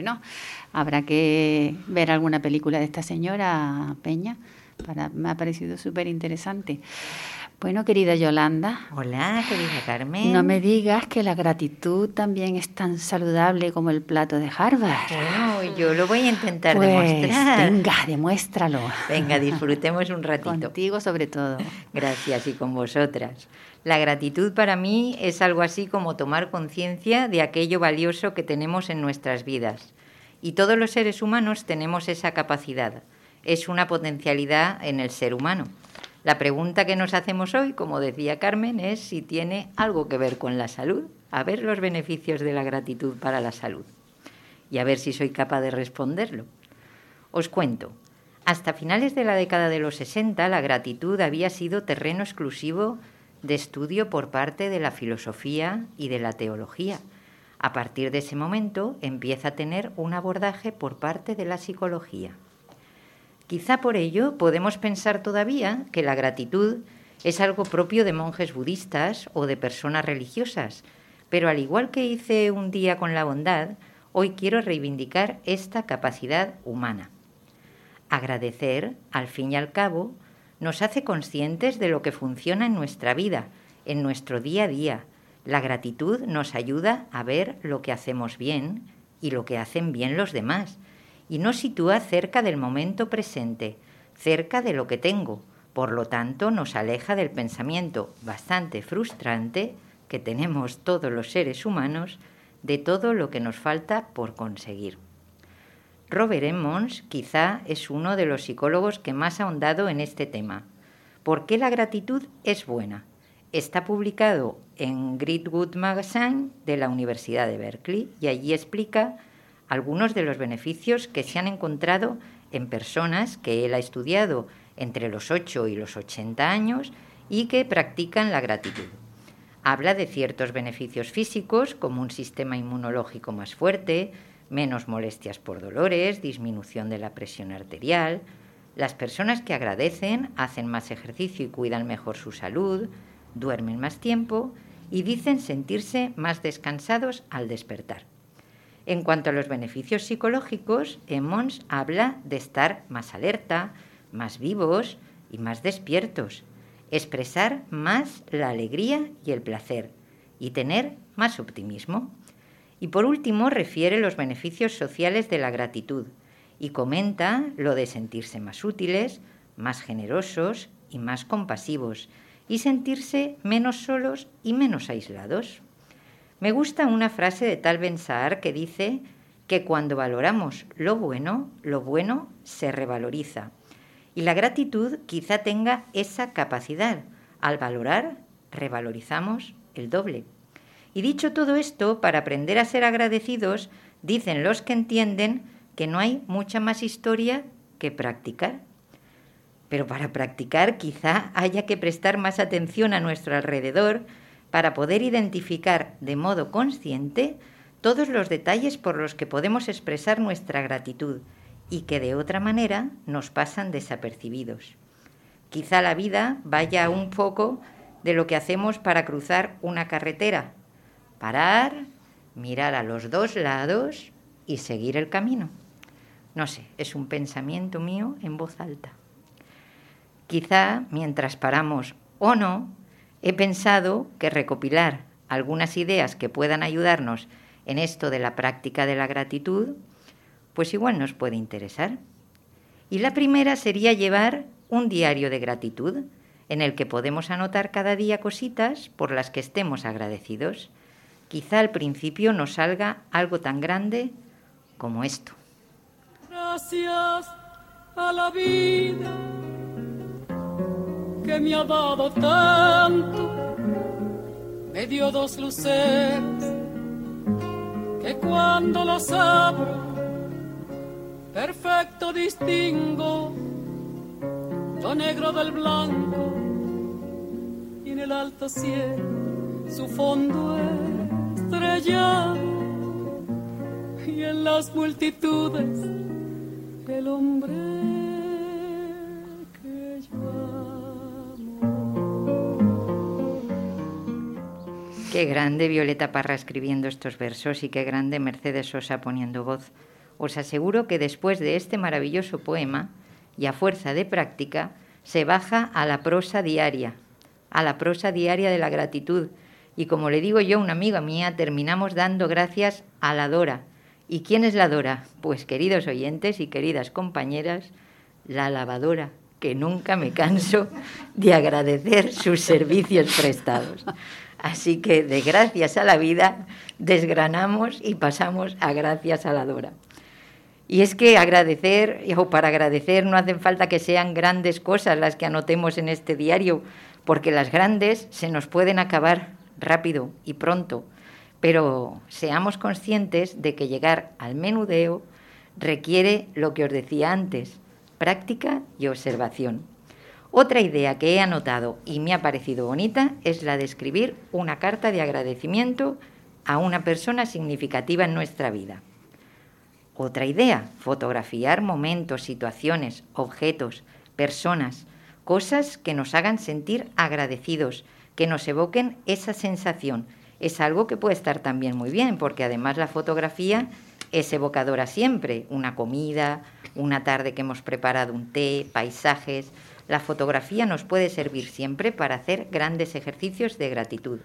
Bueno, habrá que ver alguna película de esta señora Peña. Para, me ha parecido súper interesante. Bueno, querida Yolanda. Hola, querida Carmen. No me digas que la gratitud también es tan saludable como el plato de Harvard. Bueno, yo lo voy a intentar Pues, demostrar. Venga, demuéstralo. Venga, disfrutemos un ratito. Contigo sobre todo. Gracias y con vosotras. La gratitud para mí es algo así como tomar conciencia de aquello valioso que tenemos en nuestras vidas. Y todos los seres humanos tenemos esa capacidad. Es una potencialidad en el ser humano. La pregunta que nos hacemos hoy, como decía Carmen, es si tiene algo que ver con la salud. A ver los beneficios de la gratitud para la salud. Y a ver si soy capaz de responderlo. Os cuento. Hasta finales de la década de los 60, la gratitud había sido terreno exclusivo de estudio por parte de la filosofía y de la teología. A partir de ese momento empieza a tener un abordaje por parte de la psicología. Quizá por ello podemos pensar todavía que la gratitud es algo propio de monjes budistas o de personas religiosas, pero al igual que hice un día con la bondad, hoy quiero reivindicar esta capacidad humana. Agradecer, al fin y al cabo, nos hace conscientes de lo que funciona en nuestra vida, en nuestro día a día. La gratitud nos ayuda a ver lo que hacemos bien y lo que hacen bien los demás, y nos sitúa cerca del momento presente, cerca de lo que tengo. Por lo tanto, nos aleja del pensamiento bastante frustrante que tenemos todos los seres humanos de todo lo que nos falta por conseguir. Robert Emmons quizá es uno de los psicólogos que más ha ahondado en este tema. ¿Por qué la gratitud es buena? Está publicado en Gritwood Magazine de la Universidad de Berkeley y allí explica algunos de los beneficios que se han encontrado en personas que él ha estudiado entre los 8 y los 80 años y que practican la gratitud. Habla de ciertos beneficios físicos como un sistema inmunológico más fuerte, menos molestias por dolores, disminución de la presión arterial. Las personas que agradecen hacen más ejercicio y cuidan mejor su salud, duermen más tiempo y dicen sentirse más descansados al despertar. En cuanto a los beneficios psicológicos, Emmons habla de estar más alerta, más vivos y más despiertos, expresar más la alegría y el placer y tener más optimismo. Y por último, refiere los beneficios sociales de la gratitud y comenta lo de sentirse más útiles, más generosos y más compasivos y sentirse menos solos y menos aislados. Me gusta una frase de Tal Ben Sahar que dice que cuando valoramos lo bueno, lo bueno se revaloriza. Y la gratitud quizá tenga esa capacidad. Al valorar, revalorizamos el doble. Y dicho todo esto, para aprender a ser agradecidos, dicen los que entienden que no hay mucha más historia que practicar. Pero para practicar quizá haya que prestar más atención a nuestro alrededor para poder identificar de modo consciente todos los detalles por los que podemos expresar nuestra gratitud y que de otra manera nos pasan desapercibidos. Quizá la vida vaya un poco de lo que hacemos para cruzar una carretera, parar, mirar a los dos lados y seguir el camino. No sé, es un pensamiento mío en voz alta. Quizá mientras paramos o no, he pensado que recopilar algunas ideas que puedan ayudarnos en esto de la práctica de la gratitud, pues igual nos puede interesar. Y la primera sería llevar un diario de gratitud en el que podemos anotar cada día cositas por las que estemos agradecidos. Quizá al principio nos salga algo tan grande como esto. Gracias a la vida que me ha dado tanto, me dio dos luces que cuando las abro, perfecto distingo. Lo negro del blanco y en el alto cielo su fondo estrellado. Y en las multitudes el hombre Qué grande Violeta Parra escribiendo estos versos y qué grande Mercedes Sosa poniendo voz. Os aseguro que después de este maravilloso poema, y a fuerza de práctica, se baja a la prosa diaria, a la prosa diaria de la gratitud. Y como le digo yo a una amiga mía, terminamos dando gracias a la Dora. ¿Y quién es la Dora? Pues queridos oyentes y queridas compañeras, la lavadora, que nunca me canso de agradecer sus servicios prestados. Así que de gracias a la vida desgranamos y pasamos a gracias a la Dora. Y es que agradecer, o para agradecer no hacen falta que sean grandes cosas las que anotemos en este diario, porque las grandes se nos pueden acabar rápido y pronto. Pero seamos conscientes de que llegar al menudeo requiere lo que os decía antes, práctica y observación. Otra idea que he anotado y me ha parecido bonita es la de escribir una carta de agradecimiento a una persona significativa en nuestra vida. Otra idea, fotografiar momentos, situaciones, objetos, personas, cosas que nos hagan sentir agradecidos, que nos evoquen esa sensación. Es algo que puede estar también muy bien, porque además la fotografía es evocadora siempre. Una comida, una tarde que hemos preparado un té, paisajes. La fotografía nos puede servir siempre para hacer grandes ejercicios de gratitud.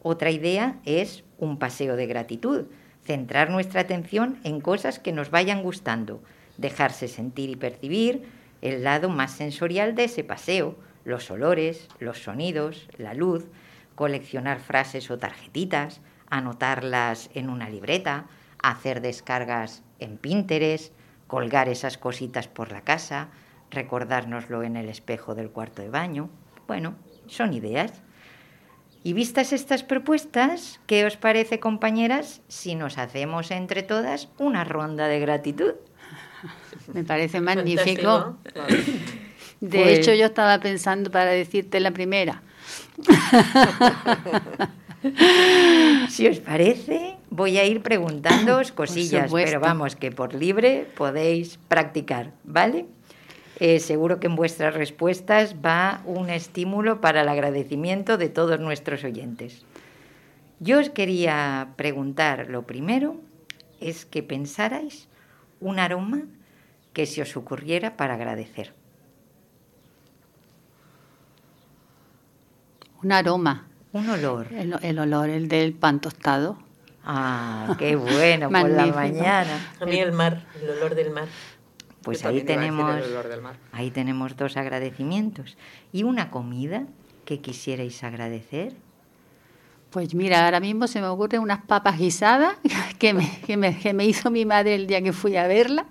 Otra idea es un paseo de gratitud centrar nuestra atención en cosas que nos vayan gustando, dejarse sentir y percibir el lado más sensorial de ese paseo, los olores, los sonidos, la luz, coleccionar frases o tarjetitas, anotarlas en una libreta, hacer descargas en Pinterest, colgar esas cositas por la casa, recordárnoslo en el espejo del cuarto de baño. Bueno, son ideas. Y vistas estas propuestas, ¿qué os parece, compañeras, si nos hacemos entre todas una ronda de gratitud? Me parece magnífico. De Pues- hecho, yo estaba pensando para decirte la primera. Si os parece, voy a ir preguntándoos cosillas, pero vamos, que por libre podéis practicar, ¿vale? Eh, seguro que en vuestras respuestas va un estímulo para el agradecimiento de todos nuestros oyentes. Yo os quería preguntar, lo primero es que pensarais un aroma que se os ocurriera para agradecer. Un aroma. Un olor. El, el olor, el del pan tostado. Ah, qué bueno, por la mañana. A mí el mar, el olor del mar. Pues ahí tenemos, ahí tenemos dos agradecimientos. ¿Y una comida que quisierais agradecer? Pues mira, ahora mismo se me ocurren unas papas guisadas que me, que, me, que me hizo mi madre el día que fui a verla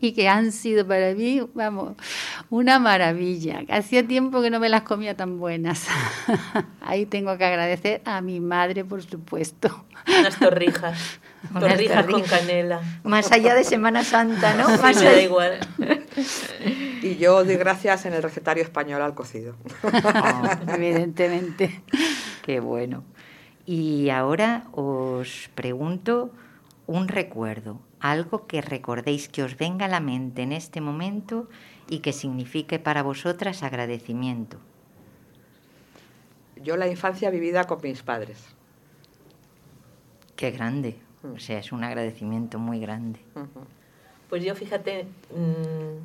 y que han sido para mí, vamos, una maravilla. Hacía tiempo que no me las comía tan buenas. Ahí tengo que agradecer a mi madre, por supuesto. Unas torrijas. Unas torrijas con canela. Más allá de Semana Santa, ¿no? Sí, Más me da igual. Y yo doy gracias en el recetario español al cocido. Evidentemente. Qué bueno. Y ahora os pregunto un recuerdo, algo que recordéis que os venga a la mente en este momento y que signifique para vosotras agradecimiento. Yo la infancia vivida con mis padres. Qué grande. O sea, es un agradecimiento muy grande. Pues yo, fíjate, mm,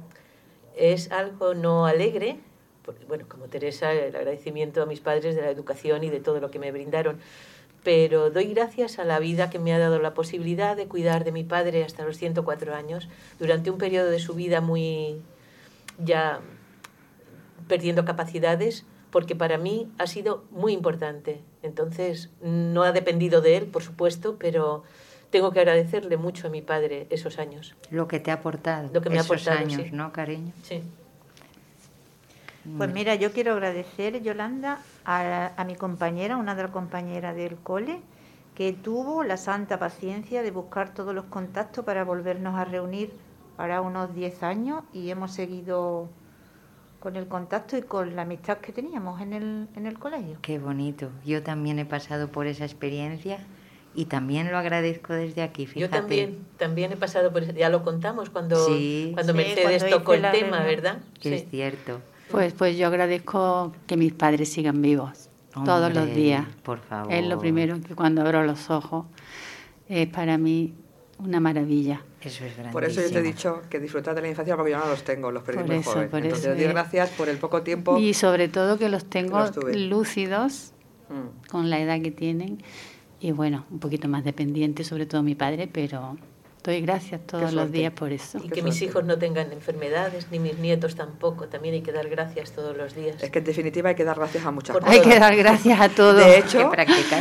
es algo no alegre, bueno, como Teresa, el agradecimiento a mis padres de la educación y de todo lo que me brindaron, pero doy gracias a la vida que me ha dado la posibilidad de cuidar de mi padre hasta los 104 años, durante un periodo de su vida muy ya perdiendo capacidades, porque para mí ha sido muy importante. Entonces, no ha dependido de él, por supuesto, pero tengo que agradecerle mucho a mi padre esos años. Lo que te ha aportado Lo que me ha esos aportado, años, sí. ¿no, cariño? Sí. Pues mira, yo quiero agradecer, Yolanda, a, a mi compañera, una de las compañeras del cole, que tuvo la santa paciencia de buscar todos los contactos para volvernos a reunir para unos 10 años y hemos seguido con el contacto y con la amistad que teníamos en el, en el colegio. Qué bonito. Yo también he pasado por esa experiencia y también lo agradezco desde aquí, Yo fíjate. también, también he pasado por eso. Ya lo contamos cuando, Sí. cuando Sí, Mercedes cuando tocó el tema, reunión. ¿verdad? Que es cierto. Pues, pues yo agradezco que mis padres sigan vivos. todos los días. Por favor. Es lo primero que cuando abro los ojos es para mí una maravilla. Eso es. Por eso yo te he dicho que disfrutar de la infancia porque yo no los tengo, los perdí Por muy eso, joven. por Entonces eso gracias por el poco tiempo. Y sobre todo que los tengo los tuve. lúcidos Mm. con la edad que tienen y bueno, un poquito más dependiente, sobre todo mi padre, pero doy gracias todos los días por eso. Y que mis hijos no tengan enfermedades, ni mis nietos tampoco. También hay que dar gracias todos los días. Es que en definitiva hay que dar gracias a muchas cosas. Hay que dar gracias a todos. De hecho,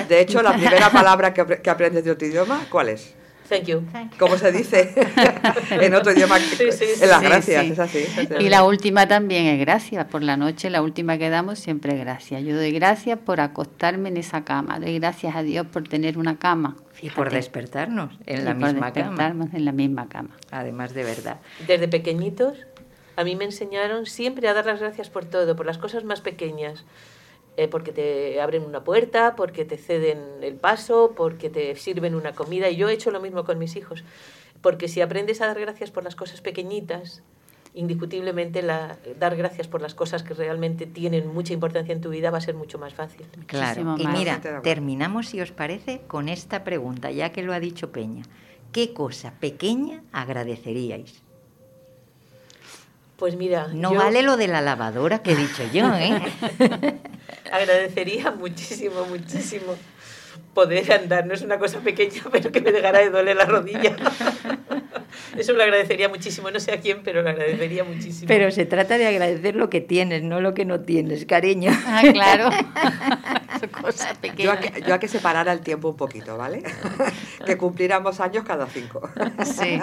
de hecho, la primera palabra que, que aprendes de otro idioma, ¿cuál es? Thank you. ¿Cómo se dice? en otro idioma. Sí, sí, sí. en las Sí, gracias, sí. es así. Y la última también es gracias. Por la noche, la última que damos siempre es gracias. Yo doy gracias por acostarme en esa cama. Doy gracias a Dios por tener una cama. Y por Fíjate. despertarnos en Y la por misma cama. despertarnos en la misma cama. Además de verdad. Desde pequeñitos, a mí me enseñaron siempre a dar las gracias por todo, por las cosas más pequeñas. Eh, porque te abren una puerta, porque te ceden el paso, porque te sirven una comida. Y yo he hecho lo mismo con mis hijos. Porque si aprendes a dar gracias por las cosas pequeñitas, indiscutiblemente la, dar gracias por las cosas que realmente tienen mucha importancia en tu vida va a ser mucho más fácil. Claro. Muchísimo Y más. mira, terminamos, si os parece, con esta pregunta, ya que lo ha dicho Peña. ¿Qué cosa pequeña agradeceríais? Pues mira, No yo vale lo de la lavadora que he dicho yo, ¿eh? agradecería muchísimo, muchísimo poder andar. No es una cosa pequeña, pero que me dejara de doler la rodilla. Eso lo agradecería muchísimo. No sé a quién, pero lo agradecería muchísimo. Pero se trata de agradecer lo que tienes, no lo que no tienes, cariño. Ah, claro. Son cosas Yo a, que, yo a que separara el tiempo un poquito, ¿vale? que cumpliéramos años cada cinco. Sí.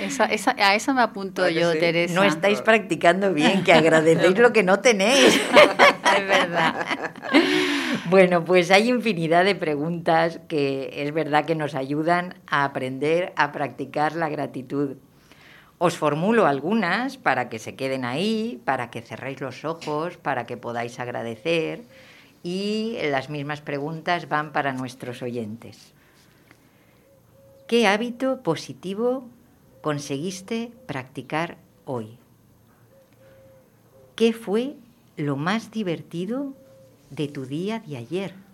Esa, esa, a eso me apunto ¿Verdad que yo, sí? Teresa. No estáis practicando bien, que agradecéis lo que no tenéis. Es verdad. Bueno, pues hay infinidad de preguntas que es verdad que nos ayudan a aprender a practicar la gratitud. Os formulo algunas para que se queden ahí, para que cerréis los ojos, para que podáis agradecer y las mismas preguntas van para nuestros oyentes. ¿Qué hábito positivo conseguiste practicar hoy? ¿Qué fue lo más divertido de tu día de ayer?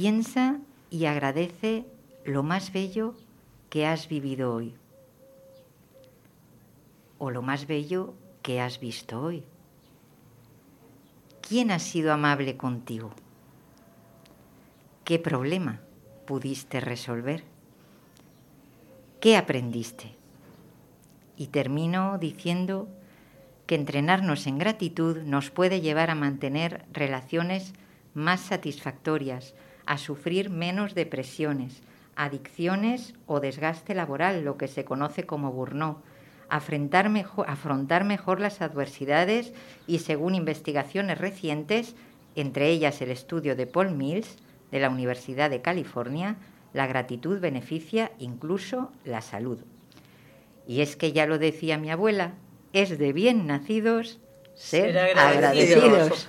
Piensa y agradece lo más bello que has vivido hoy o lo más bello que has visto hoy. ¿Quién ha sido amable contigo? ¿Qué problema pudiste resolver? ¿Qué aprendiste? Y termino diciendo que entrenarnos en gratitud nos puede llevar a mantener relaciones más satisfactorias, a sufrir menos depresiones, adicciones o desgaste laboral, lo que se conoce como burnout, afrontar mejor, afrontar mejor las adversidades y, según investigaciones recientes, entre ellas el estudio de Paul Mills de la Universidad de California, la gratitud beneficia incluso la salud. Y es que ya lo decía mi abuela, es de bien nacidos ser, Ser agradecidos. agradecidos.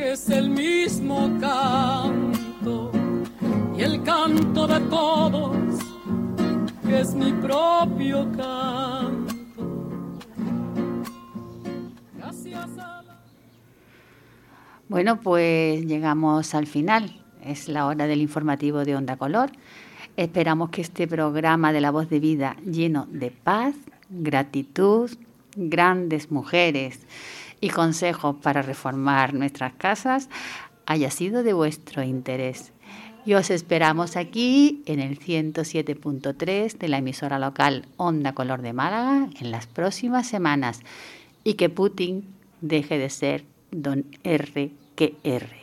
que es el mismo canto y el canto de todos que es mi propio canto. Gracias a. Bueno, pues llegamos al final. Es la hora del informativo de Onda Color. Esperamos que este programa de La Voz de Vida, lleno de paz, gratitud, grandes mujeres y consejos para reformar nuestras casas, haya sido de vuestro interés. Y os esperamos aquí en el 107.3 de la emisora local Onda Color de Málaga en las próximas semanas y que Putin deje de ser don R que R.